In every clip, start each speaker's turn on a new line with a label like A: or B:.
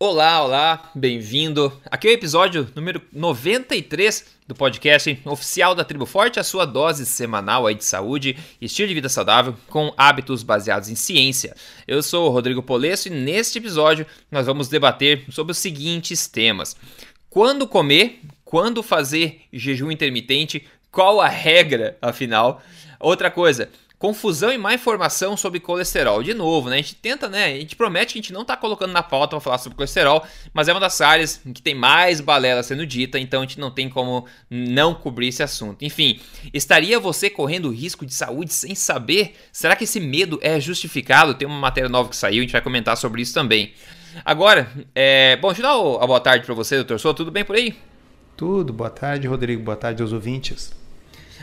A: Olá, olá, bem-vindo. Aqui é o episódio número 93 do podcast oficial da Tribo Forte, a sua dose semanal aí de saúde e estilo de vida saudável com hábitos baseados em ciência. Eu sou o Rodrigo Polesso e neste episódio nós vamos debater sobre os seguintes temas: quando comer, quando fazer jejum intermitente, qual a regra, afinal? Outra coisa, confusão e má informação sobre colesterol. De novo, né? A gente tenta, né? A gente promete que a gente não está colocando na pauta para falar sobre colesterol, mas é uma das áreas que tem mais balela sendo dita, então a gente não tem como não cobrir esse assunto. Enfim, estaria você correndo risco de saúde sem saber? Será que esse medo é justificado? Tem uma matéria nova que saiu, a gente vai comentar sobre isso também. Agora, é... bom, deixa eu dar a boa tarde para você, doutor Souto. Tudo bem por aí?
B: Tudo. Boa tarde, Rodrigo. Boa tarde aos ouvintes.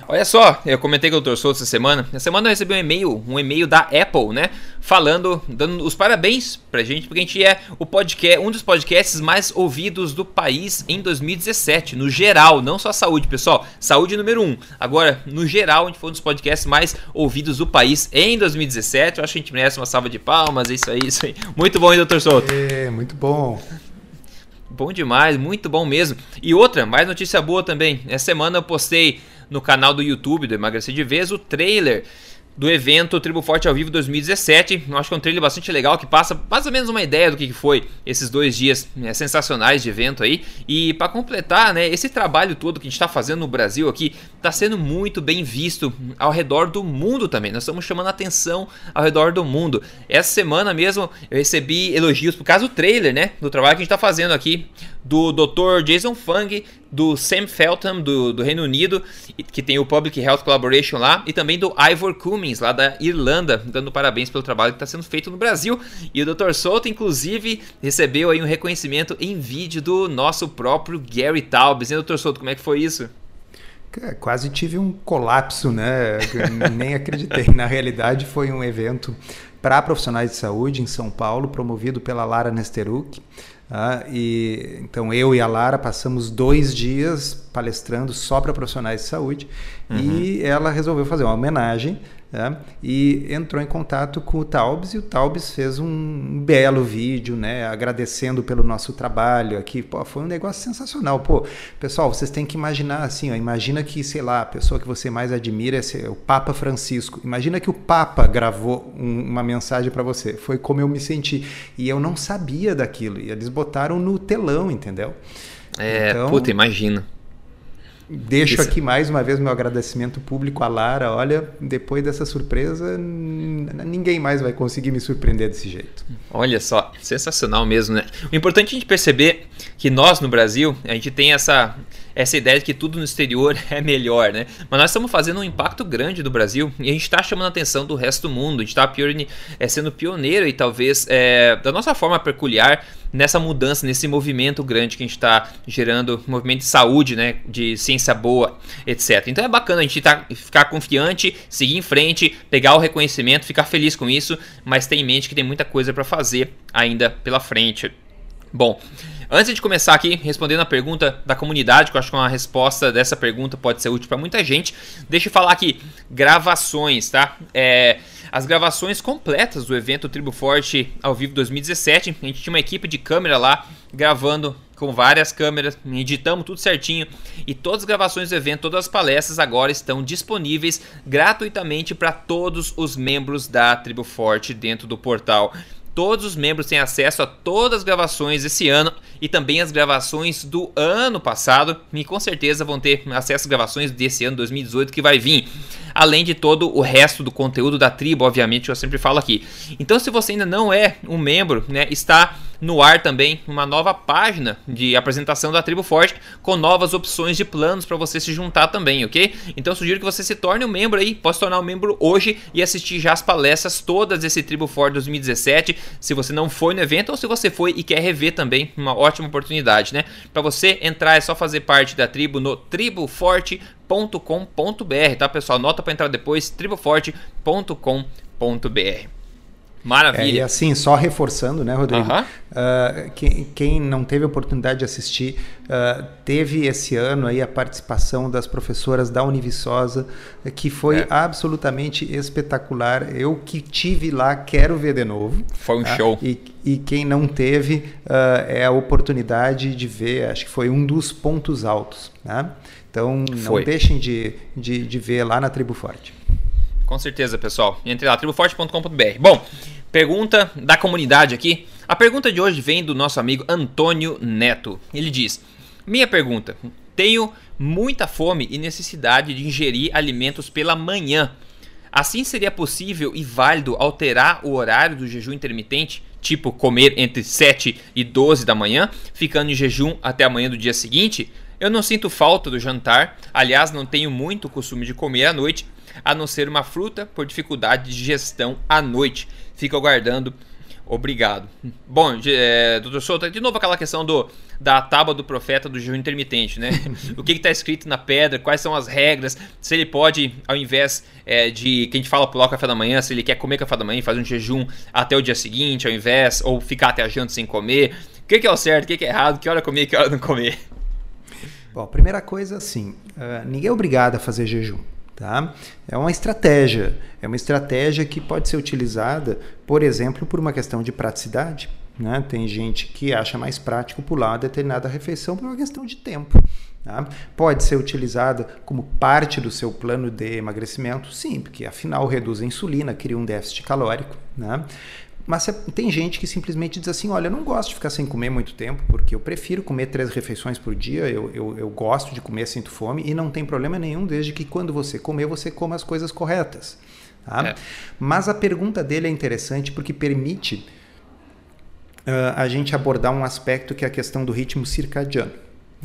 A: Olha só, eu comentei com o Dr. Souto essa semana. Essa semana eu recebi um e-mail, um e-mail da Apple, né? Falando, dando os parabéns pra gente, porque a gente é o podcast, um dos podcasts mais ouvidos do país em 2017, no geral, não só saúde, pessoal. Saúde número um. Agora, no geral, a gente foi um dos podcasts mais ouvidos do país em 2017. Eu acho que a gente merece uma salva de palmas, isso aí, isso aí. Muito bom, hein, Dr. Souto?
B: É, muito bom.
A: Bom demais, muito bom mesmo. E outra, mais notícia boa também. Essa semana eu postei no canal do YouTube do Emagrecer de Vez o trailer do evento Tribo Forte ao Vivo 2017. Eu acho que é um trailer bastante legal que passa mais ou menos uma ideia do que foi esses dois dias né, sensacionais de evento aí. E para completar, né, esse trabalho todo que a gente está fazendo no Brasil aqui está sendo muito bem visto ao redor do mundo também. Nós estamos chamando atenção ao redor do mundo. Essa semana mesmo eu recebi elogios por causa do trailer, né, do trabalho que a gente está fazendo aqui do Dr. Jason Fung, do Sam Feltham, do, do, Reino Unido, que tem o Public Health Collaboration lá, e também do Ivor Cummings, lá da Irlanda, dando parabéns pelo trabalho que está sendo feito no Brasil. E o Dr. Souto, inclusive, recebeu aí um reconhecimento em vídeo do nosso próprio Gary Taubes. E Dr. Souto, como é que foi isso?
B: Quase tive um colapso, né? Nem acreditei. Na realidade, foi um evento para profissionais de saúde em São Paulo, promovido pela Lara Nesteruk. Ah, e, então eu e a Lara passamos dois dias palestrando só para profissionais de saúde uhum. e ela resolveu fazer uma homenagem né? e entrou em contato com o Taubes e o Taubes fez um belo vídeo, né, agradecendo pelo nosso trabalho aqui. Pô, foi um negócio sensacional. Pô, pessoal, vocês têm que imaginar assim, ó, imagina que, sei lá, a pessoa que você mais admira é o Papa Francisco. Imagina que o Papa gravou um, uma mensagem para você. Foi como eu me senti e eu não sabia daquilo. E eles botaram no telão, entendeu?
A: É, então, puta, imagina.
B: Deixo Isso. aqui mais uma vez meu agradecimento público à Lara. Olha, depois dessa surpresa, ninguém mais vai conseguir me surpreender desse jeito.
A: Olha só, sensacional mesmo, né? O importante é a gente perceber que nós no Brasil, a gente tem essa essa ideia de que tudo no exterior é melhor, né? Mas nós estamos fazendo um impacto grande do Brasil e a gente está chamando a atenção do resto do mundo. A gente está é, sendo pioneiro e talvez é, da nossa forma peculiar nessa mudança, nesse movimento grande que a gente está gerando, movimento de saúde, né, de ciência boa, etc. Então é bacana a gente tá, ficar confiante, seguir em frente, pegar o reconhecimento, ficar feliz com isso, mas ter em mente que tem muita coisa para fazer ainda pela frente. Bom, Antes de começar aqui, respondendo a pergunta da comunidade, que eu acho que uma resposta dessa pergunta pode ser útil para muita gente, deixa eu falar aqui, gravações, tá? É, as gravações completas do evento Tribo Forte ao vivo 2017, a gente tinha uma equipe de câmera lá gravando com várias câmeras, editamos tudo certinho e todas as gravações do evento, todas as palestras agora estão disponíveis gratuitamente para todos os membros da Tribo Forte dentro do portal. Todos os membros têm acesso a todas as gravações esse ano e também as gravações do ano passado. E com certeza vão ter acesso às gravações desse ano 2018 que vai vir. Além de todo o resto do conteúdo da tribo, obviamente, eu sempre falo aqui. Então, se você ainda não é um membro, né, está no ar também uma nova página de apresentação da Tribo Forte com novas opções de planos para você se juntar também, ok? Então sugiro que você se torne um membro aí, pode se tornar um membro hoje e assistir já as palestras todas desse Tribo Forte 2017, se você não foi no evento ou se você foi e quer rever também, uma ótima oportunidade, né? Para você entrar é só fazer parte da tribo no triboforte.com.br, tá pessoal? Nota para entrar depois, triboforte.com.br. Maravilha. É,
B: e assim, só reforçando, né, Rodrigo? Uh -huh. uh, quem, quem, não teve oportunidade de assistir, uh, teve esse ano aí a participação das professoras da Univiçosa, que foi é. absolutamente espetacular. Eu que tive lá, quero ver de novo.
A: Foi um tá? show.
B: E, e, quem não teve, uh, é a oportunidade de ver, acho que foi um dos pontos altos. Né? Então, não foi. deixem de, de, de ver lá na Tribo Forte.
A: Com certeza, pessoal. Entre lá, triboforte.com.br. Bom, pergunta da comunidade aqui. A pergunta de hoje vem do nosso amigo Antônio Neto. Ele diz: Minha pergunta. Tenho muita fome e necessidade de ingerir alimentos pela manhã. Assim seria possível e válido alterar o horário do jejum intermitente, tipo comer entre 7 e 12 da manhã, ficando em jejum até a manhã do dia seguinte? Eu não sinto falta do jantar, aliás, não tenho muito costume de comer à noite, a não ser uma fruta por dificuldade de digestão à noite. Fico aguardando. Obrigado. Bom, é, doutor Souto, de novo aquela questão do, da tábua do profeta do jejum intermitente, né? o que está escrito na pedra, quais são as regras, se ele pode, ao invés é, de que a gente fala pular o café da manhã, se ele quer comer café da manhã e fazer um jejum até o dia seguinte, ao invés, ou ficar até a janta sem comer. O que, que é o certo, o que, que é errado, que hora comer que hora não comer?
B: Bom, primeira coisa, assim, uh, ninguém é obrigado a fazer jejum. Tá? É uma estratégia, é uma estratégia que pode ser utilizada, por exemplo, por uma questão de praticidade. Né? Tem gente que acha mais prático pular determinada refeição por uma questão de tempo. Tá? Pode ser utilizada como parte do seu plano de emagrecimento, sim, porque afinal reduz a insulina, cria um déficit calórico. Né? Mas tem gente que simplesmente diz assim: olha, eu não gosto de ficar sem comer muito tempo, porque eu prefiro comer três refeições por dia, eu, eu, eu gosto de comer, sinto fome, e não tem problema nenhum, desde que quando você comer, você coma as coisas corretas. Tá? É. Mas a pergunta dele é interessante porque permite uh, a gente abordar um aspecto que é a questão do ritmo circadiano.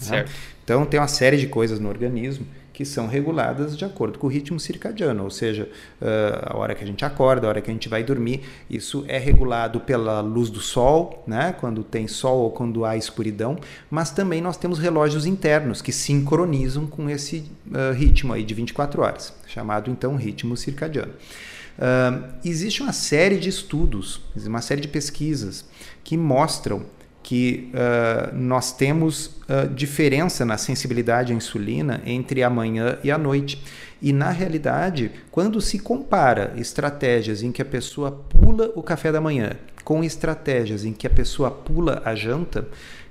B: Tá? Então, tem uma série de coisas no organismo que são reguladas de acordo com o ritmo circadiano, ou seja, uh, a hora que a gente acorda, a hora que a gente vai dormir. Isso é regulado pela luz do sol, né, quando tem sol ou quando há escuridão, mas também nós temos relógios internos que sincronizam com esse uh, ritmo aí de 24 horas, chamado então ritmo circadiano. Uh, existe uma série de estudos, uma série de pesquisas que mostram que uh, nós temos uh, diferença na sensibilidade à insulina entre a manhã e a noite. E na realidade, quando se compara estratégias em que a pessoa pula o café da manhã com estratégias em que a pessoa pula a janta,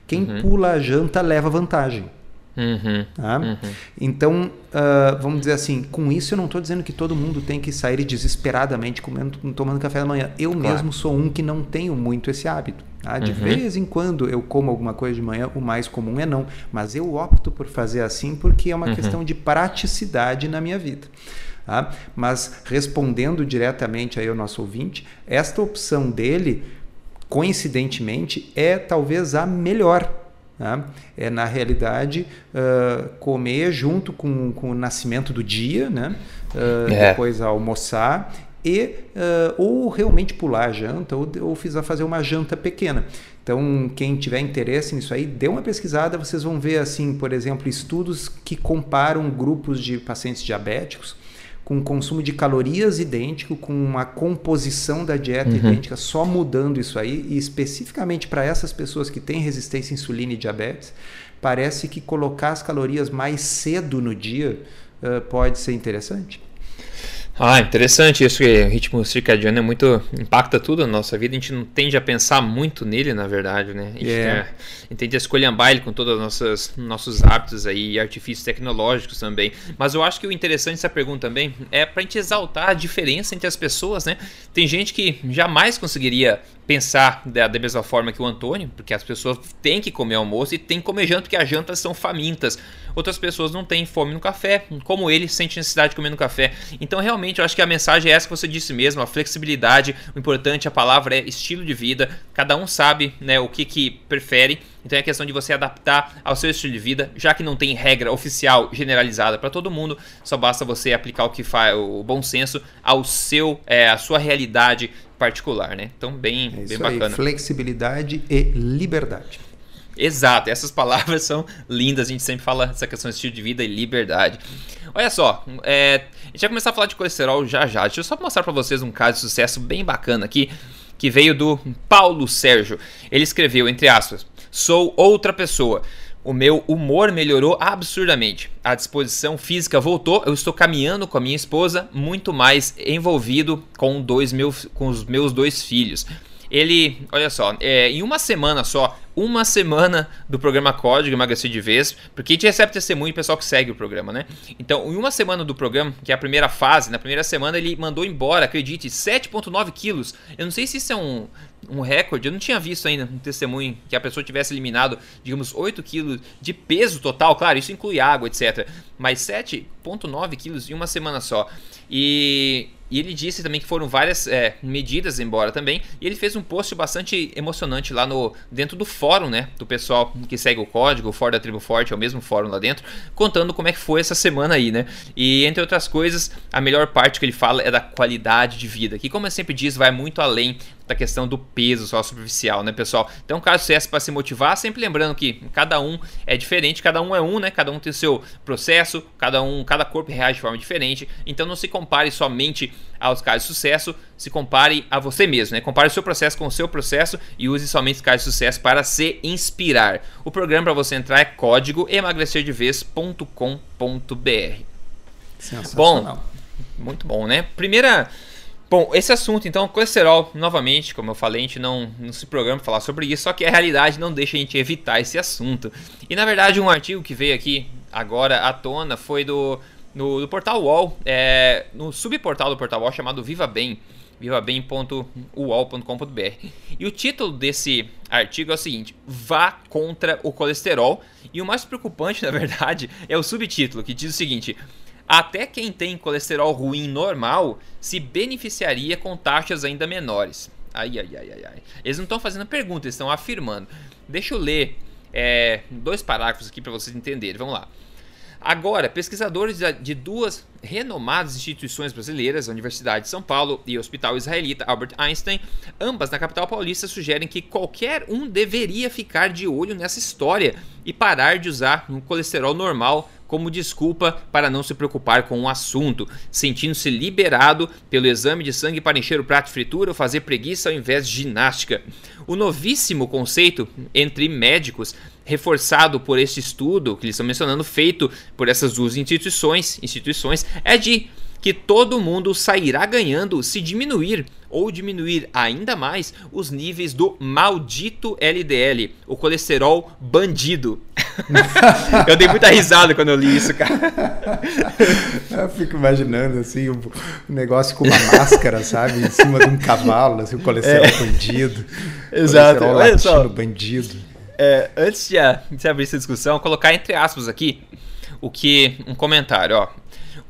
B: quem uhum. pula a janta leva vantagem. Uhum, tá? uhum. Então, uh, vamos dizer assim, com isso eu não estou dizendo que todo mundo tem que sair desesperadamente comendo, tomando café da manhã. Eu claro. mesmo sou um que não tenho muito esse hábito. Tá? De uhum. vez em quando eu como alguma coisa de manhã, o mais comum é não. Mas eu opto por fazer assim porque é uma uhum. questão de praticidade na minha vida. Tá? Mas respondendo diretamente aí ao nosso ouvinte, esta opção dele, coincidentemente, é talvez a melhor. Tá? É, na realidade, uh, comer junto com, com o nascimento do dia, né? Uh, é. depois almoçar e uh, ou realmente pular a janta ou, ou fazer uma janta pequena. Então, quem tiver interesse nisso aí, dê uma pesquisada, vocês vão ver assim, por exemplo, estudos que comparam grupos de pacientes diabéticos com um consumo de calorias idêntico, com uma composição da dieta uhum. idêntica, só mudando isso aí, e especificamente para essas pessoas que têm resistência à insulina e diabetes, parece que colocar as calorias mais cedo no dia uh, pode ser interessante.
A: Ah, interessante isso que o ritmo circadiano é muito impacta tudo na nossa vida. A gente não tende a pensar muito nele, na verdade, né? A gente, yeah. É, a gente tende a escolhambar ele com todos os nossos, nossos hábitos aí e artifícios tecnológicos também. Mas eu acho que o interessante dessa pergunta também é para gente exaltar a diferença entre as pessoas, né? Tem gente que jamais conseguiria pensar da, da, mesma forma que o Antônio, porque as pessoas têm que comer almoço e têm que comer janta, porque as jantas são famintas. Outras pessoas não têm fome no café, como ele sente necessidade de comer no café. Então, realmente, eu acho que a mensagem é essa que você disse mesmo, a flexibilidade. O importante, a palavra é estilo de vida. Cada um sabe né, o que, que prefere. Então é questão de você adaptar ao seu estilo de vida, já que não tem regra oficial generalizada para todo mundo, só basta você aplicar o que faz o bom senso ao seu, é, à sua realidade particular, né? Então, bem, é bem bacana. Aí,
B: flexibilidade e liberdade.
A: Exato, essas palavras são lindas, a gente sempre fala essa questão de estilo de vida e liberdade. Olha só, é, a gente vai começar a falar de colesterol já já. Deixa eu só mostrar para vocês um caso de sucesso bem bacana aqui. que veio do Paulo Sérgio. Ele escreveu, entre aspas, sou outra pessoa. O meu humor melhorou absurdamente. A disposição física voltou. Eu estou caminhando com a minha esposa, muito mais envolvido com, dois meus, com os meus dois filhos. Ele, olha só, é, em uma semana só, uma semana do programa Código Emagrecer de Vez, porque a gente recebe testemunho do pessoal que segue o programa, né? Então, em uma semana do programa, que é a primeira fase, na primeira semana ele mandou embora, acredite, 7,9 quilos. Eu não sei se isso é um, um recorde, eu não tinha visto ainda um testemunho que a pessoa tivesse eliminado, digamos, 8 quilos de peso total, claro, isso inclui água, etc. Mas 7,9 quilos em uma semana só. E e ele disse também que foram várias é, medidas embora também. E ele fez um post bastante emocionante lá no dentro do fórum, né? Do pessoal que segue o código, o fórum da Tribo Forte, é o mesmo fórum lá dentro, contando como é que foi essa semana aí, né? E entre outras coisas, a melhor parte que ele fala é da qualidade de vida, que como eu sempre diz, vai muito além da questão do peso só superficial, né, pessoal? Então, caso seja para se motivar, sempre lembrando que cada um é diferente, cada um é um, né? Cada um tem o seu processo, cada um, cada corpo reage de forma diferente. Então, não se compare somente aos casos de sucesso, se compare a você mesmo, né? Compare o seu processo com o seu processo e use somente os casos de sucesso para se inspirar. O programa para você entrar é código emagrecerdevez.com.br. Bom, muito bom, né? Primeira Bom, esse assunto, então, colesterol, novamente, como eu falei, a gente não, não se programa falar sobre isso, só que a realidade não deixa a gente evitar esse assunto. E na verdade, um artigo que veio aqui agora à tona foi do, no, do portal UOL, é, no subportal do portal UOL chamado Viva Bem, vivabem.uol.com.br. E o título desse artigo é o seguinte: Vá contra o colesterol. E o mais preocupante, na verdade, é o subtítulo, que diz o seguinte: até quem tem colesterol ruim normal se beneficiaria com taxas ainda menores. Ai, ai, ai, ai, ai. Eles não estão fazendo pergunta, eles estão afirmando. Deixa eu ler é, dois parágrafos aqui para vocês entenderem. Vamos lá. Agora, pesquisadores de duas renomadas instituições brasileiras, a Universidade de São Paulo e o Hospital Israelita Albert Einstein, ambas na capital paulista, sugerem que qualquer um deveria ficar de olho nessa história e parar de usar um colesterol normal como desculpa para não se preocupar com o assunto, sentindo-se liberado pelo exame de sangue para encher o prato de fritura ou fazer preguiça ao invés de ginástica. O novíssimo conceito entre médicos reforçado por este estudo que eles estão mencionando, feito por essas duas instituições, instituições é de que todo mundo sairá ganhando se diminuir ou diminuir ainda mais os níveis do maldito LDL, o colesterol bandido. eu dei muita risada quando eu li isso, cara.
B: eu fico imaginando assim, um negócio com uma máscara, sabe? Em cima de um cavalo, assim, o colesterol é. bandido.
A: Exato.
B: Colesterol Olha só. bandido.
A: É, antes de, de abrir essa discussão, colocar entre aspas aqui o que um comentário, ó.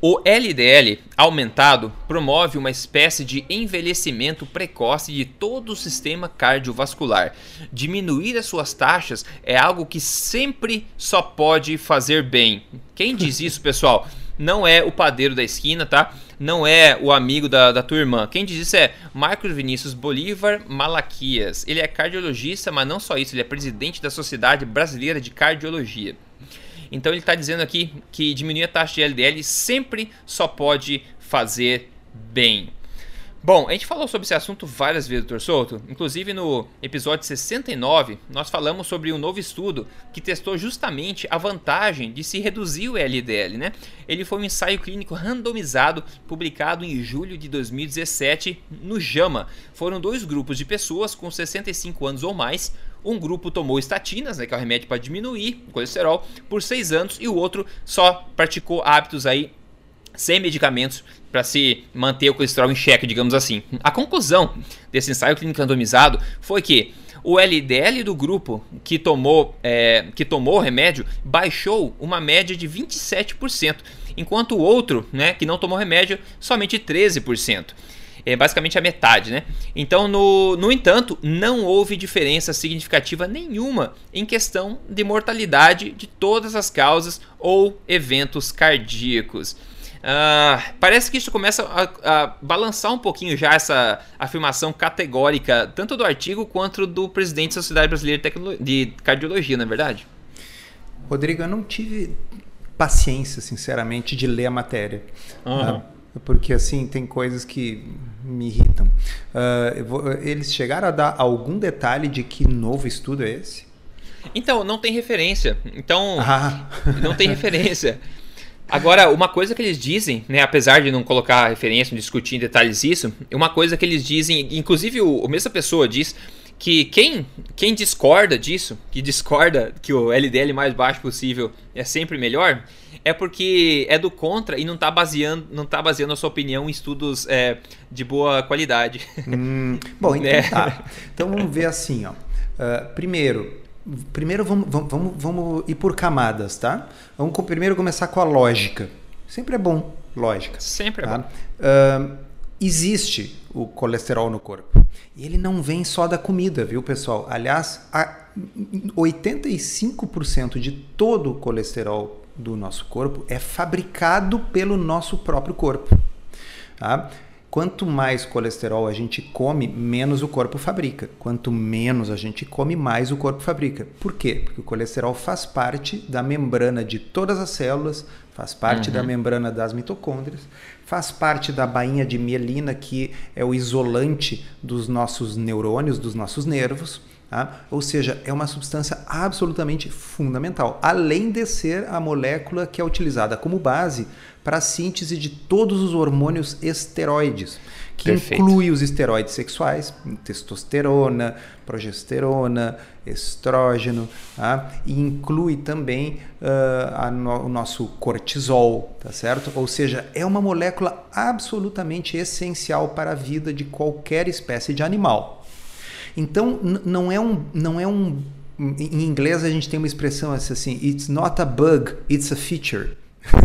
A: O LDL aumentado promove uma espécie de envelhecimento precoce de todo o sistema cardiovascular. Diminuir as suas taxas é algo que sempre só pode fazer bem. Quem diz isso, pessoal? Não é o padeiro da esquina, tá? Não é o amigo da, da tua irmã. Quem diz isso é Marcos Vinícius Bolívar Malaquias. Ele é cardiologista, mas não só isso, ele é presidente da Sociedade Brasileira de Cardiologia. Então ele está dizendo aqui que diminuir a taxa de LDL sempre só pode fazer bem. Bom, a gente falou sobre esse assunto várias vezes, Dr. Souto. Inclusive no episódio 69, nós falamos sobre um novo estudo que testou justamente a vantagem de se reduzir o LDL, né? Ele foi um ensaio clínico randomizado publicado em julho de 2017 no JAMA. Foram dois grupos de pessoas com 65 anos ou mais. Um grupo tomou estatinas, né, que é o remédio para diminuir o colesterol, por seis anos e o outro só praticou hábitos aí sem medicamentos para se manter o colesterol em xeque, digamos assim. A conclusão desse ensaio clínico randomizado foi que o LDL do grupo que tomou, é, que tomou o remédio baixou uma média de 27%, enquanto o outro, né, que não tomou remédio, somente 13%. É basicamente a metade, né? Então, no, no entanto, não houve diferença significativa nenhuma em questão de mortalidade de todas as causas ou eventos cardíacos. Uh, parece que isso começa a, a, balançar um pouquinho já essa afirmação categórica, tanto do artigo quanto do presidente da Sociedade Brasileira de, Cardiologia, não é verdade?
B: Rodrigo, eu não tive paciência, sinceramente, de ler a matéria. Uhum. Uh, porque assim tem coisas que me irritam. Uh, vou, eles chegaram a dar algum detalhe de que novo estudo é esse?
A: Então, não tem referência. Então, ah. não tem referência. Agora, uma coisa que eles dizem, né, apesar de não colocar referência, não discutir em detalhes isso, uma coisa que eles dizem, inclusive o, a mesma pessoa diz que quem, quem discorda disso, que discorda que o LDL mais baixo possível é sempre melhor, é porque é do contra e não está baseando, não tá baseando a sua opinião em estudos é, de boa qualidade.
B: Hum, bom, então é. tá. Então vamos ver assim, ó. Uh, primeiro, primeiro vamos, vamos, vamos ir por camadas, tá? Vamos primeiro começar com a lógica. Sempre é bom, lógica.
A: Sempre é tá? bom.
B: Uh, existe o colesterol no corpo. E ele não vem só da comida, viu, pessoal? Aliás, 85% de todo o colesterol do nosso corpo é fabricado pelo nosso próprio corpo. Tá? Quanto mais colesterol a gente come, menos o corpo fabrica. Quanto menos a gente come, mais o corpo fabrica. Por quê? Porque o colesterol faz parte da membrana de todas as células, faz parte uhum. da membrana das mitocôndrias, faz parte da bainha de mielina, que é o isolante dos nossos neurônios, dos nossos nervos. Tá? Ou seja, é uma substância absolutamente fundamental, além de ser a molécula que é utilizada como base para a síntese de todos os hormônios esteroides, que Perfeito. inclui os esteroides sexuais, testosterona, progesterona, estrógeno, tá? e inclui também uh, no, o nosso cortisol, tá certo? Ou seja, é uma molécula absolutamente essencial para a vida de qualquer espécie de animal. Então, não é um. Não é um em inglês a gente tem uma expressão assim: it's not a bug, it's a feature.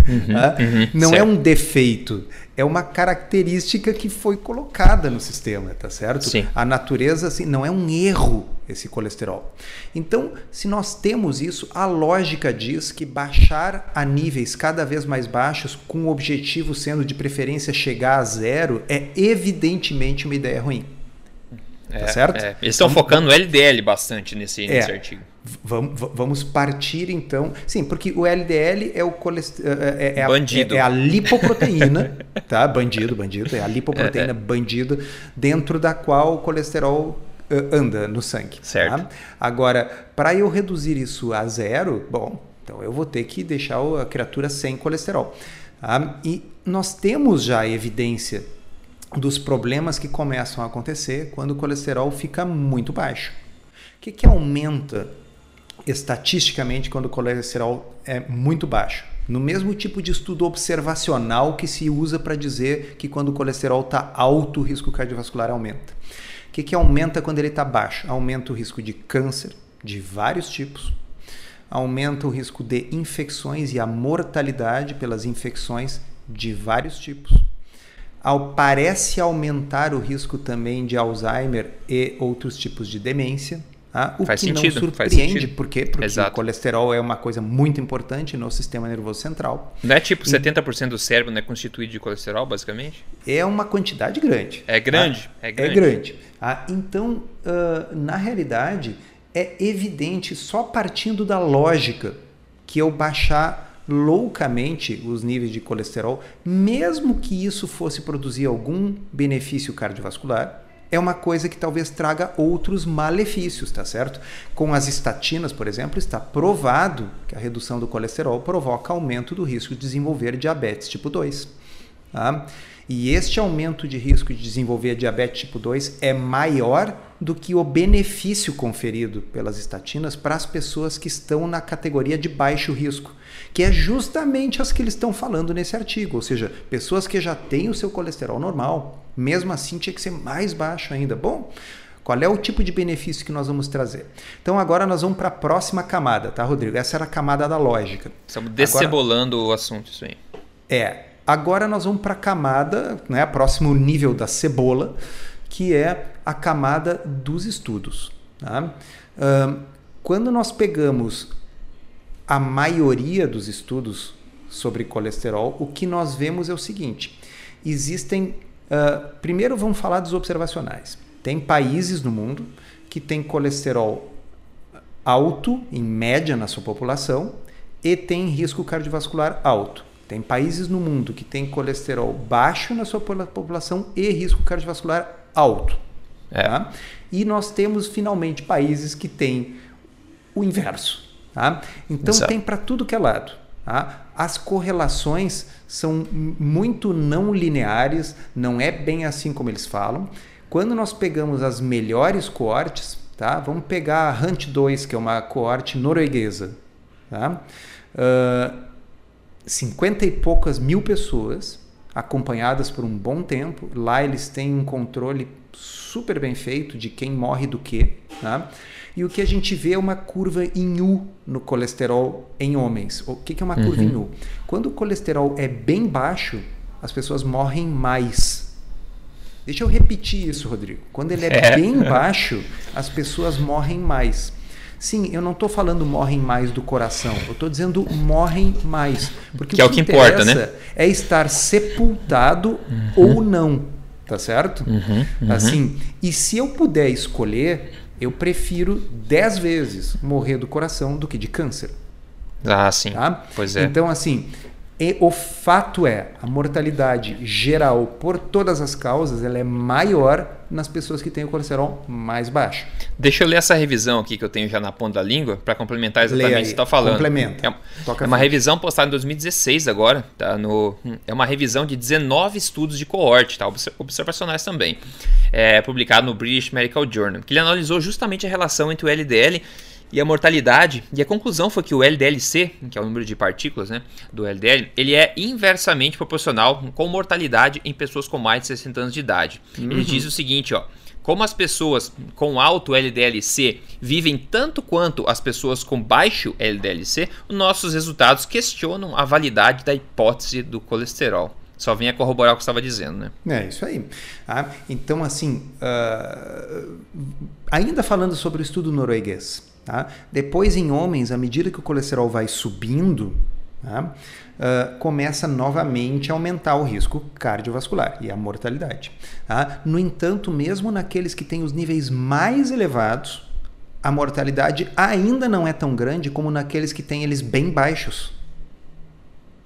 B: Uhum, ah, uhum, não é certo. é um defeito, é uma característica que foi colocada no sistema, tá certo?
A: Sim.
B: A natureza assim, não é um erro esse colesterol. Então, se nós temos isso, a lógica diz que baixar a níveis cada vez mais baixos, com o objetivo sendo de preferência chegar a zero, é evidentemente uma ideia ruim.
A: É, tá certo? É. Eles estão focando no LDL bastante nesse, nesse
B: é.
A: artigo.
B: Vamos, vamos partir então. Sim, porque o LDL é o colesterol. É, é,
A: é, bandido.
B: É, é, a lipoproteína, tá? Bandido, bandido. É a lipoproteína bandido dentro da qual o colesterol anda no sangue.
A: Certo.
B: Tá? Agora, para eu reduzir isso a zero, bom, então eu vou ter que deixar a criatura sem colesterol. Tá? E nós temos já evidência dos problemas que começam a acontecer quando o colesterol fica muito baixo. O que, que aumenta estatisticamente quando o colesterol é muito baixo? No mesmo tipo de estudo observacional que se usa para dizer que quando o colesterol está alto, o risco cardiovascular aumenta. O que, que aumenta quando ele está baixo? Aumenta o risco de câncer de vários tipos, aumenta o risco de infecções e a mortalidade pelas infecções de vários tipos ao, parece aumentar o risco também de Alzheimer e outros tipos de demência. Tá? O
A: faz
B: que
A: sentido,
B: não surpreende, por quê? Porque Exato. o colesterol é uma coisa muito importante no sistema nervoso central.
A: Não é tipo 70% do cérebro não é constituído de colesterol, basicamente?
B: É uma quantidade grande.
A: É grande,
B: tá? é grande. É grande. Ah, então, uh, na realidade, é evidente, só partindo da lógica, que eu baixar loucamente os níveis de colesterol, mesmo que isso fosse produzir algum benefício cardiovascular, é uma coisa que talvez traga outros malefícios, tá certo? Com as estatinas, por exemplo, está provado que a redução do colesterol provoca aumento do risco de desenvolver diabetes tipo 2. Tá? E este aumento de risco de desenvolver diabetes tipo 2 é maior do que o benefício conferido pelas estatinas para as pessoas que estão na categoria de baixo risco, que é justamente as que eles estão falando nesse artigo, ou seja, pessoas que já têm o seu colesterol normal, mesmo assim tinha que ser mais baixo ainda. Bom, qual é o tipo de benefício que nós vamos trazer? Então agora nós vamos para a próxima camada, tá, Rodrigo? Essa era a camada da lógica.
A: Estamos descebolando agora, o assunto, isso aí.
B: É. Agora nós vamos para a camada, né, próximo nível da cebola, que é a camada dos estudos. Tá? quando nós pegamos a maioria dos estudos sobre colesterol, o que nós vemos é o seguinte: existem. Uh, primeiro, vamos falar dos observacionais. Tem países no mundo que têm colesterol alto, em média, na sua população, e tem risco cardiovascular alto. Tem países no mundo que têm colesterol baixo na sua população e risco cardiovascular alto. É. Tá? E nós temos finalmente países que têm o inverso. Tá? Então Exato. tem para tudo que é lado. Tá? As correlações são muito não lineares, não é bem assim como eles falam. Quando nós pegamos as melhores coortes, tá? vamos pegar a Hunt 2, que é uma coorte norueguesa. Tá? Uh, 50 e poucas mil pessoas acompanhadas por um bom tempo. Lá eles têm um controle super bem feito de quem morre do que. Tá? E o que a gente vê é uma curva em U no colesterol em homens. O que, que é uma uhum. curva em U? Quando o colesterol é bem baixo, as pessoas morrem mais. Deixa eu repetir isso, Rodrigo. Quando ele é, é. bem baixo, as pessoas morrem mais. Sim, eu não estou falando morrem mais do coração, eu estou dizendo morrem mais. Porque
A: que o é que é o que importa, né?
B: É estar sepultado uhum. ou não, tá certo?
A: Uhum, uhum.
B: Assim, e se eu puder escolher, eu prefiro dez vezes morrer do coração do que de câncer.
A: Ah, sim.
B: Tá?
A: Pois é.
B: Então, assim, e o fato é, a mortalidade geral por todas as causas, ela é maior nas pessoas que têm o colesterol mais baixo.
A: Deixa eu ler essa revisão aqui que eu tenho já na ponta da língua para complementar exatamente o que você está falando.
B: Complementa.
A: É, é uma revisão postada em 2016 agora, tá? No, é uma revisão de 19 estudos de coorte, tá? observacionais também, é, publicado no British Medical Journal, que ele analisou justamente a relação entre o LDL e a mortalidade. E a conclusão foi que o LDLC, que é o número de partículas né, do LDL, ele é inversamente proporcional com mortalidade em pessoas com mais de 60 anos de idade. Uhum. Ele diz o seguinte, ó. Como as pessoas com alto LDLC vivem tanto quanto as pessoas com baixo LDLC, nossos resultados questionam a validade da hipótese do colesterol. Só vinha corroborar o que estava dizendo, né?
B: É, isso aí. Ah, então, assim, uh, ainda falando sobre o estudo norueguês, Tá? Depois, em homens, à medida que o colesterol vai subindo, tá? uh, começa novamente a aumentar o risco cardiovascular e a mortalidade. Tá? No entanto, mesmo naqueles que têm os níveis mais elevados, a mortalidade ainda não é tão grande como naqueles que têm eles bem baixos.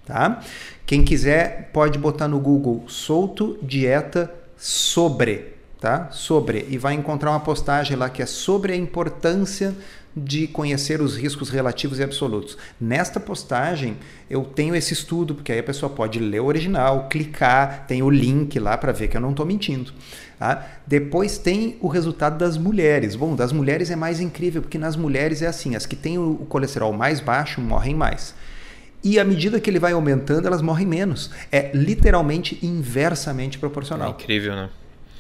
B: Tá? Quem quiser pode botar no Google solto dieta sobre, tá? Sobre e vai encontrar uma postagem lá que é sobre a importância de conhecer os riscos relativos e absolutos. Nesta postagem, eu tenho esse estudo, porque aí a pessoa pode ler o original, clicar, tem o link lá para ver que eu não estou mentindo. Tá? Depois tem o resultado das mulheres. Bom, das mulheres é mais incrível, porque nas mulheres é assim: as que têm o colesterol mais baixo morrem mais. E à medida que ele vai aumentando, elas morrem menos. É literalmente inversamente proporcional.
A: É incrível, né?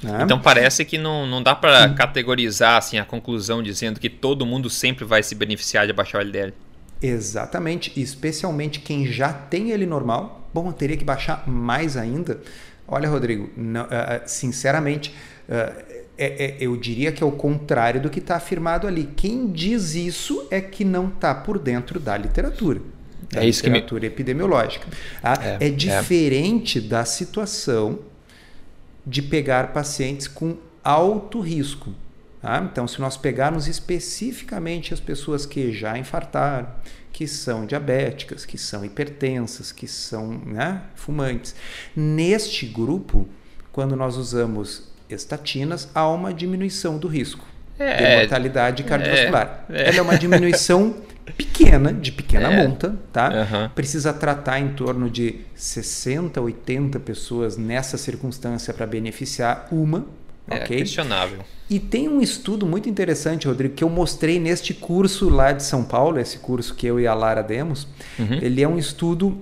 A: É. Então parece que não, não dá para categorizar assim, a conclusão dizendo que todo mundo sempre vai se beneficiar de baixar o LDL.
B: Exatamente, especialmente quem já tem ele normal. Bom, teria que baixar mais ainda. Olha, Rodrigo, não, uh, sinceramente, uh, é, é, eu diria que é o contrário do que está afirmado ali. Quem diz isso é que não está por dentro da literatura. Da
A: é isso
B: literatura
A: que me...
B: epidemiológica. Ah, é, é diferente da situação de pegar pacientes com alto risco. Tá? Então, se nós pegarmos especificamente as pessoas que já infartaram, que são diabéticas, que são hipertensas, que são né, fumantes, neste grupo, quando nós usamos estatinas, há uma diminuição do risco é, de mortalidade cardiovascular. É, é. Ela é uma diminuição pequena, de pequena é. monta, tá? Uhum. Precisa tratar em torno de 60, 80 pessoas nessa circunstância para beneficiar uma.
A: É okay? questionável.
B: E tem um estudo muito interessante, Rodrigo, que eu mostrei neste curso lá de São Paulo, esse curso que eu e a Lara demos. Uhum. Ele é um estudo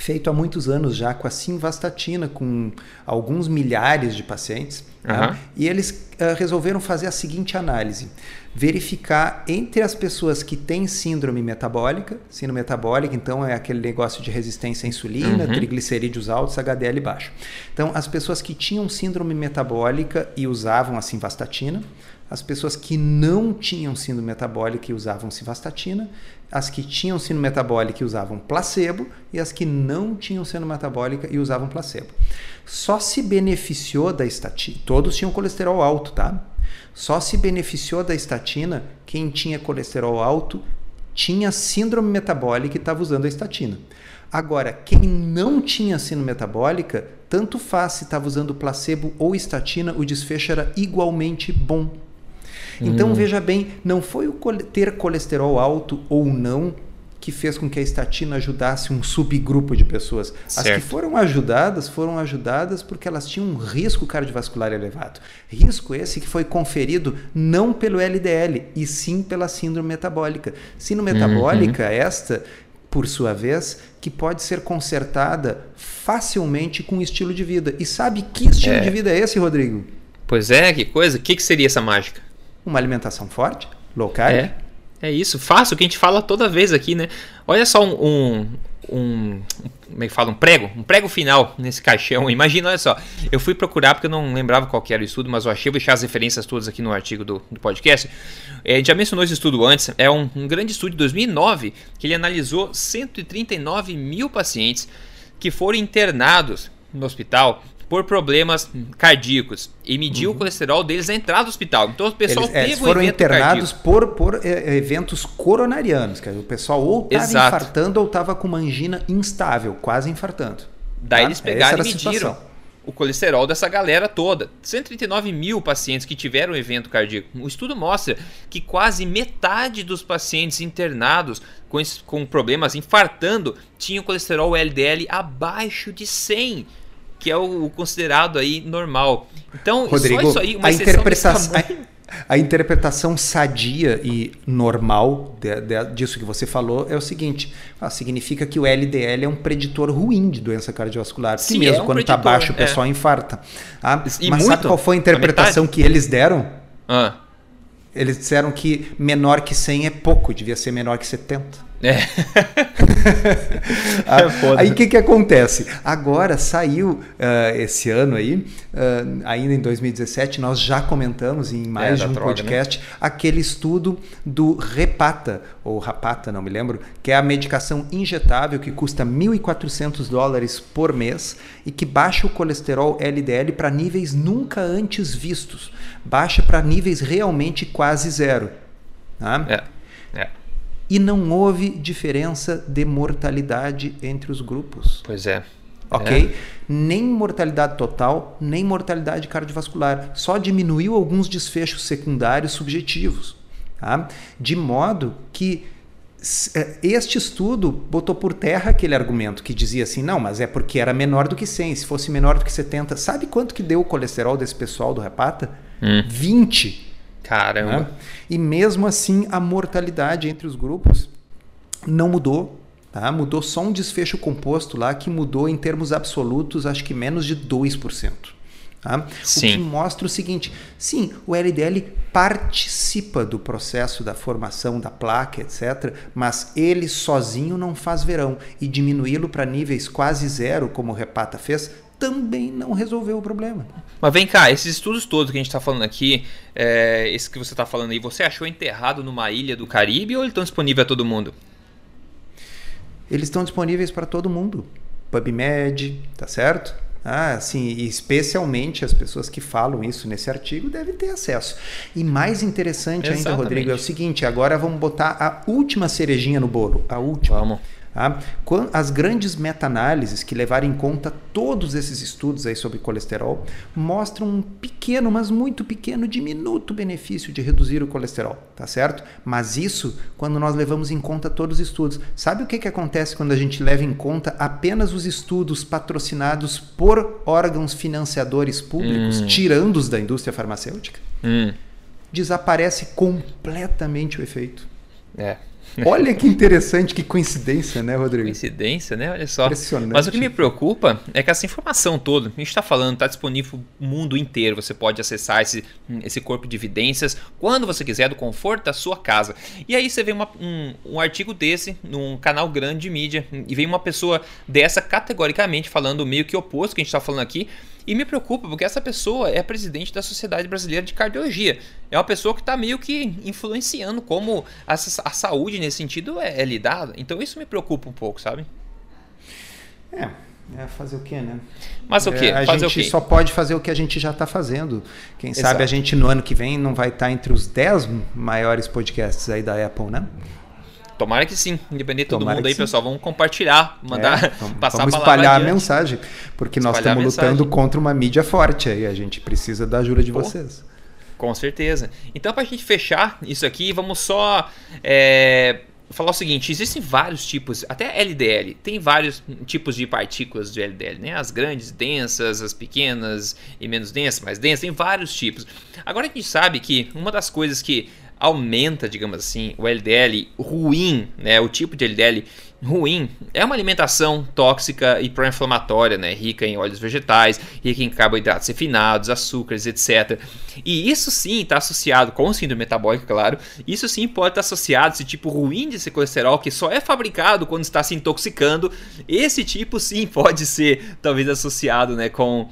B: feito há muitos anos já com a simvastatina, com alguns milhares de pacientes. Uhum. Tá? E eles uh, resolveram fazer a seguinte análise: verificar entre as pessoas que têm síndrome metabólica, síndrome metabólica, então é aquele negócio de resistência à insulina, uhum. triglicerídeos altos, HDL baixo. Então, as pessoas que tinham síndrome metabólica e usavam a simvastatina, as pessoas que não tinham síndrome metabólica e usavam simvastatina, as que tinham síndrome metabólica e usavam placebo e as que não tinham síndrome metabólica e usavam placebo. Só se beneficiou da estatina, todos tinham colesterol alto, tá? Só se beneficiou da estatina quem tinha colesterol alto tinha síndrome metabólica e estava usando a estatina. Agora, quem não tinha síndrome metabólica, tanto faz se estava usando placebo ou estatina, o desfecho era igualmente bom. Então, hum. veja bem, não foi o ter colesterol alto ou não que fez com que a estatina ajudasse um subgrupo de pessoas. Certo. As que foram ajudadas foram ajudadas porque elas tinham um risco cardiovascular elevado. Risco esse que foi conferido não pelo LDL, e sim pela síndrome metabólica. Síndrome metabólica, uhum. esta, por sua vez, que pode ser consertada facilmente com estilo de vida. E sabe que estilo é. de vida é esse, Rodrigo?
A: Pois é, que coisa. O que, que seria essa mágica?
B: Uma alimentação forte, low carb.
A: É. É isso, faço o que a gente fala toda vez aqui, né? Olha só um, um, um, como é que fala, um prego, um prego final nesse caixão. Imagina, olha só, eu fui procurar porque eu não lembrava qual era o estudo, mas eu achei, vou deixar as referências todas aqui no artigo do, do podcast. É, a gente já mencionou esse estudo antes, é um, um grande estudo de 2009 que ele analisou 139 mil pacientes que foram internados no hospital por problemas cardíacos e mediu uhum. o colesterol deles na entrada do hospital. Então o pessoal
B: eles, é, teve eles foram um internados por, por é, eventos coronarianos, que o pessoal ou estava infartando ou estava com uma angina instável, quase infartando.
A: Daí tá? eles pegaram e mediram o colesterol dessa galera toda. 139 mil pacientes que tiveram evento cardíaco. O estudo mostra que quase metade dos pacientes internados com, com problemas infartando tinham colesterol LDL abaixo de 100 que é o considerado aí normal. Então,
B: Rodrigo, só isso aí, uma a interpretação, a, a, interpretação sadia e normal de, de, disso que você falou é o seguinte: ah, significa que o LDL é um preditor ruim de doença cardiovascular. Sim, mesmo é um quando está baixo o pessoal é. infarta. Ah, mas muito, sabe qual foi a interpretação a que eles deram? Ah. Eles disseram que menor que 100 é pouco, devia ser menor que 70. É. É aí o que, que acontece? Agora saiu uh, esse ano aí, uh, ainda em 2017, nós já comentamos em mais é, de um droga, né? podcast né? aquele estudo do Repata, ou Rapata, não me lembro, que é a medicação injetável que custa 1.400 dólares por mês e que baixa o colesterol LDL para níveis nunca antes vistos. Baixa para níveis realmente quase zero. Tá? É. E não houve diferença de mortalidade entre os grupos.
A: Pois é.
B: Ok? É. Nem mortalidade total, nem mortalidade cardiovascular. Só diminuiu alguns desfechos secundários subjetivos. Tá? De modo que é, este estudo botou por terra aquele argumento que dizia assim, não, mas é porque era menor do que 100, se fosse menor do que 70. Sabe quanto que deu o colesterol desse pessoal do Repata? Hum. 20.
A: Caramba. Né?
B: E mesmo assim, a mortalidade entre os grupos não mudou. Tá? Mudou só um desfecho composto lá que mudou em termos absolutos, acho que menos de 2%. Tá? O que mostra o seguinte: sim, o LDL participa do processo da formação da placa, etc., mas ele sozinho não faz verão. E diminuí-lo para níveis quase zero, como o Repata fez, também não resolveu o problema.
A: Mas vem cá, esses estudos todos que a gente está falando aqui, é, esse que você está falando aí, você achou enterrado numa ilha do Caribe ou eles estão disponíveis a todo mundo?
B: Eles estão disponíveis para todo mundo. PubMed, tá certo? Ah, sim, especialmente as pessoas que falam isso nesse artigo devem ter acesso. E mais interessante Exatamente. ainda, Rodrigo, é o seguinte: agora vamos botar a última cerejinha no bolo. A última. Vamos. Tá? As grandes meta-análises que levaram em conta todos esses estudos aí sobre colesterol mostram um pequeno, mas muito pequeno, diminuto benefício de reduzir o colesterol, tá certo? Mas isso quando nós levamos em conta todos os estudos. Sabe o que, que acontece quando a gente leva em conta apenas os estudos patrocinados por órgãos financiadores públicos, hum. tirando-os da indústria farmacêutica? Hum. Desaparece completamente o efeito.
A: É,
B: Olha que interessante, que coincidência, né, Rodrigo?
A: Coincidência, né? Olha só. Impressionante. Mas o que me preocupa é que essa informação toda, a gente está falando, está disponível o mundo inteiro. Você pode acessar esse, esse corpo de evidências quando você quiser, do conforto da sua casa. E aí você vê uma, um, um artigo desse num canal grande de mídia e vem uma pessoa dessa categoricamente falando meio que oposto que a gente está falando aqui e me preocupa porque essa pessoa é presidente da Sociedade Brasileira de Cardiologia. É uma pessoa que está meio que influenciando como a, a saúde nesse sentido é, é, lidada. Então isso me preocupa um pouco, sabe?
B: É. É fazer o quê, né?
A: Mas o quê?
B: É, a
A: fazer
B: gente só pode fazer o que a gente já está fazendo. Quem Exato. sabe a gente no ano que vem não vai estar tá entre os 10 maiores podcasts aí da Apple, né?
A: Tomara que sim, independente de todo mundo aí, sim. pessoal. Vamos compartilhar, mandar, é, vamos,
B: passar vamos a espalhar a mensagem, porque espalhar nós estamos lutando contra uma mídia forte aí. A gente precisa da ajuda de Pô, vocês.
A: Com certeza. Então, para a gente fechar isso aqui, vamos só é, falar o seguinte: existem vários tipos, até LDL, tem vários tipos de partículas de LDL, né? As grandes, densas, as pequenas e menos densas, mais densas, tem vários tipos. Agora a gente sabe que uma das coisas que aumenta, digamos assim, o LDL ruim, né, o tipo de LDL ruim, é uma alimentação tóxica e pró-inflamatória, né, rica em óleos vegetais, rica em carboidratos refinados, açúcares, etc. E isso sim está associado com o síndrome metabólico, claro. Isso sim pode estar associado esse tipo ruim de esse colesterol que só é fabricado quando está se intoxicando. Esse tipo sim pode ser talvez associado, né, com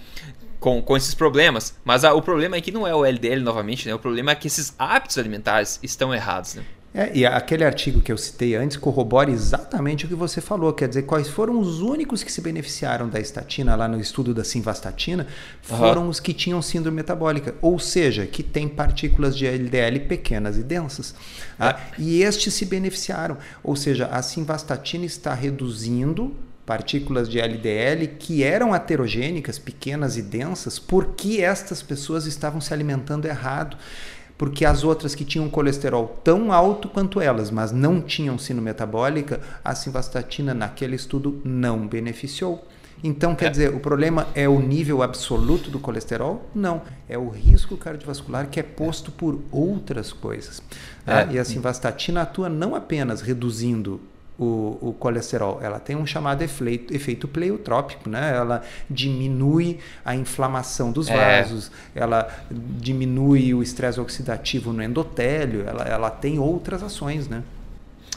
A: com, com esses problemas. Mas o problema é que não é o LDL novamente, né? O problema é que esses hábitos alimentares estão errados, né?
B: É, e aquele artigo que eu citei antes corrobora exatamente o que você falou, quer dizer, quais foram os únicos que se beneficiaram da estatina lá no estudo da simvastatina foram uhum. os que tinham síndrome metabólica, ou seja, que têm partículas de LDL pequenas e densas. É. E estes se beneficiaram, ou seja, a simvastatina está reduzindo partículas de LDL que eram aterogênicas, pequenas e densas, porque estas pessoas estavam se alimentando errado. Porque as outras que tinham colesterol tão alto quanto elas, mas não tinham sino metabólica, a simvastatina naquele estudo não beneficiou. Então, quer é. dizer, o problema é o nível absoluto do colesterol? Não. É o risco cardiovascular que é posto por outras coisas. Tá? É. E a simvastatina atua não apenas reduzindo o, o, colesterol, ela tem um chamado efeito, efeito pleiotrópico, né? Ela diminui a inflamação dos é. vasos, ela diminui o estresse oxidativo no endotélio, ela, ela tem outras ações, né?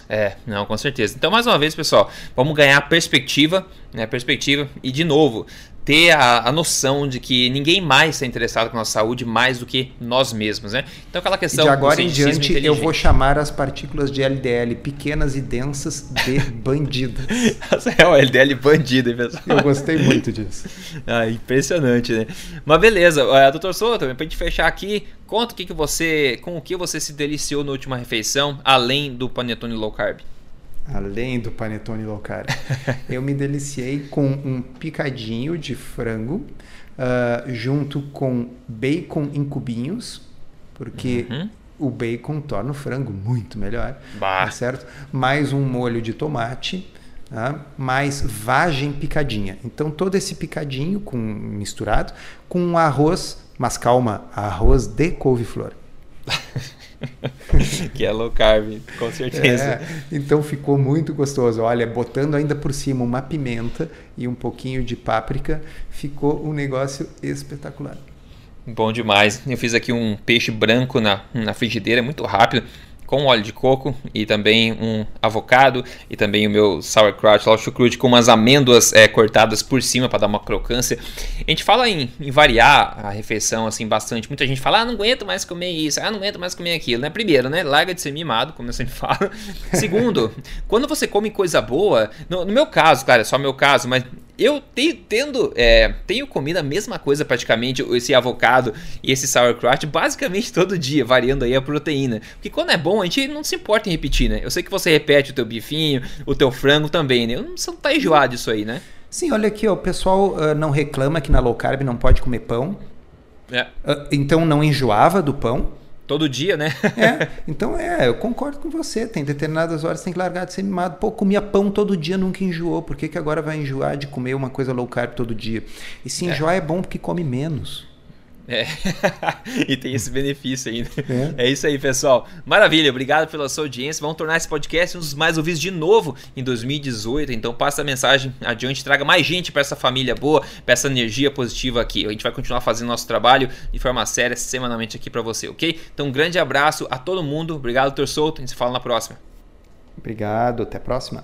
A: É, não, com certeza. Então, mais uma vez, pessoal, vamos ganhar perspectiva, né? Perspectiva e de novo, ter a, a, noção de que ninguém mais está interessado com a nossa saúde mais do que nós mesmos, né? Então aquela questão
B: e de agora em diante eu vou chamar as partículas de LDL pequenas e densas de bandidas.
A: é o LDL bandido, hein, pessoal?
B: Eu gostei muito disso.
A: ah, impressionante, né? Mas beleza, uh, doutor Souto, para a gente fechar aqui, conta o que, que você, com o que você se deliciou na última refeição, além do panetone low carb
B: além do panetone low carb, eu me deliciei com um picadinho de frango uh, junto com bacon em cubinhos, porque uhum. o bacon torna o frango muito melhor, tá certo? Mais um molho de tomate, uh, mais vagem picadinha. Então todo esse picadinho com misturado com arroz, mas calma, arroz de couve-flor.
A: que é low carb, com certeza. É,
B: então ficou muito gostoso. Olha, botando ainda por cima uma pimenta e um pouquinho de páprica, ficou um negócio espetacular.
A: Bom demais. Eu fiz aqui um peixe branco na, na frigideira, muito rápido com óleo de coco e também um avocado e também o meu sauerkraut, lá o chucrute com umas amêndoas é, cortadas por cima para dar uma crocância. A gente fala em, em, variar a refeição assim bastante. Muita gente fala, ah, não aguento mais comer isso, ah, não aguento mais comer aquilo, né? Primeiro, né? Larga de ser mimado, como eu sempre falo. Segundo, quando você come coisa boa, no, no meu caso, cara, é só meu caso, mas eu tenho, tendo, é, tenho comido a mesma coisa praticamente, esse avocado e esse sauerkraut, basicamente todo dia, variando aí a proteína. Porque quando é bom, a gente não se importa em repetir, né? Eu sei que você repete o teu bifinho, o teu frango também, né? Você não tá enjoado disso aí, né?
B: Sim, olha aqui, ó, o pessoal uh, não reclama que na low carb não pode comer pão. É. Uh, então não enjoava do pão.
A: Todo dia, né?
B: é, então é, eu concordo com você. Tem determinadas horas que tem que largar de ser mimado. Pô, comia pão todo dia, nunca enjoou. Por que, que agora vai enjoar de comer uma coisa low carb todo dia? E se é. enjoar é, é bom porque come menos.
A: É. e tem esse benefício ainda. É. é. isso aí, pessoal. Maravilha, obrigado pela sua audiência. Vamos tornar esse podcast um dos mais ouvidos de novo em 2018. Então passa a mensagem adiante, traga mais gente para essa família boa, para essa energia positiva aqui. A gente vai continuar fazendo nosso trabalho de forma séria semanalmente aqui para você, ok? Então um grande abraço a todo mundo. Obrigado, Dr. Souto. A gente se fala na próxima.
B: Obrigado, até a próxima.